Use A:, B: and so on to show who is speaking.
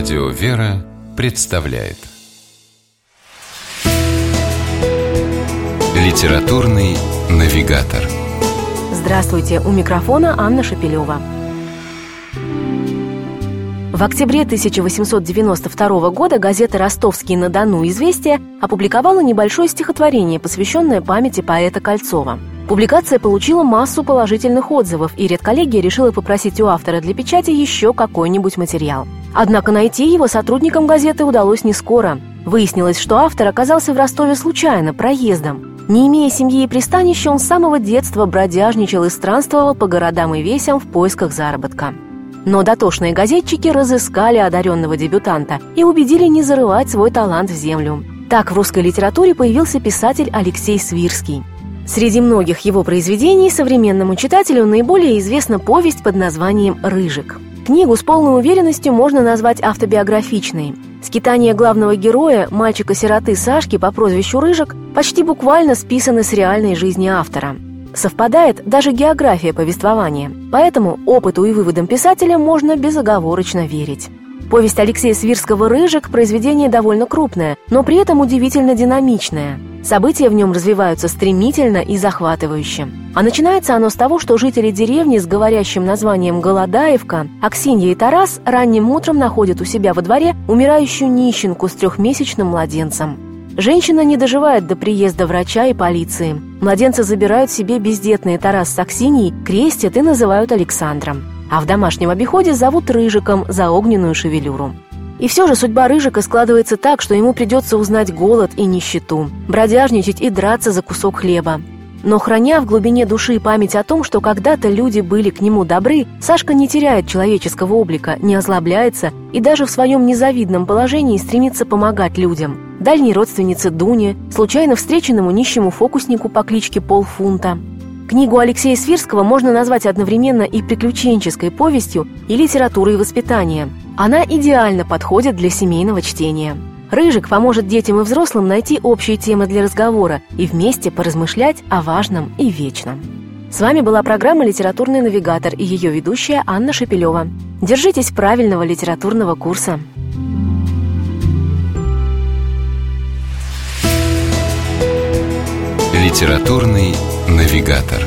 A: Радио «Вера» представляет Литературный навигатор
B: Здравствуйте, у микрофона Анна Шапилева. В октябре 1892 года газета «Ростовский-на-Дону. Известия» опубликовала небольшое стихотворение, посвященное памяти поэта Кольцова. Публикация получила массу положительных отзывов, и редколлегия решила попросить у автора для печати еще какой-нибудь материал. Однако найти его сотрудникам газеты удалось не скоро. Выяснилось, что автор оказался в Ростове случайно, проездом. Не имея семьи и пристанища, он с самого детства бродяжничал и странствовал по городам и весям в поисках заработка. Но дотошные газетчики разыскали одаренного дебютанта и убедили не зарывать свой талант в землю. Так в русской литературе появился писатель Алексей Свирский. Среди многих его произведений современному читателю наиболее известна повесть под названием «Рыжик». Книгу с полной уверенностью можно назвать автобиографичной. Скитания главного героя, мальчика-сироты Сашки по прозвищу Рыжик, почти буквально списаны с реальной жизни автора. Совпадает даже география повествования, поэтому опыту и выводам писателя можно безоговорочно верить. Повесть Алексея Свирского «Рыжик» – произведение довольно крупное, но при этом удивительно динамичное – События в нем развиваются стремительно и захватывающе. А начинается оно с того, что жители деревни с говорящим названием Голодаевка, Аксинья и Тарас ранним утром находят у себя во дворе умирающую нищенку с трехмесячным младенцем. Женщина не доживает до приезда врача и полиции. Младенца забирают себе бездетные Тарас с Аксиньей, крестят и называют Александром. А в домашнем обиходе зовут Рыжиком за огненную шевелюру. И все же судьба Рыжика складывается так, что ему придется узнать голод и нищету, бродяжничать и драться за кусок хлеба. Но храня в глубине души память о том, что когда-то люди были к нему добры, Сашка не теряет человеческого облика, не озлобляется и даже в своем незавидном положении стремится помогать людям. Дальней родственнице Дуне, случайно встреченному нищему фокуснику по кличке Полфунта. Книгу Алексея Свирского можно назвать одновременно и приключенческой повестью, и литературой воспитания – она идеально подходит для семейного чтения. Рыжик поможет детям и взрослым найти общие темы для разговора и вместе поразмышлять о важном и вечном. С вами была программа «Литературный навигатор» и ее ведущая Анна Шепелева. Держитесь правильного литературного курса.
A: «Литературный навигатор»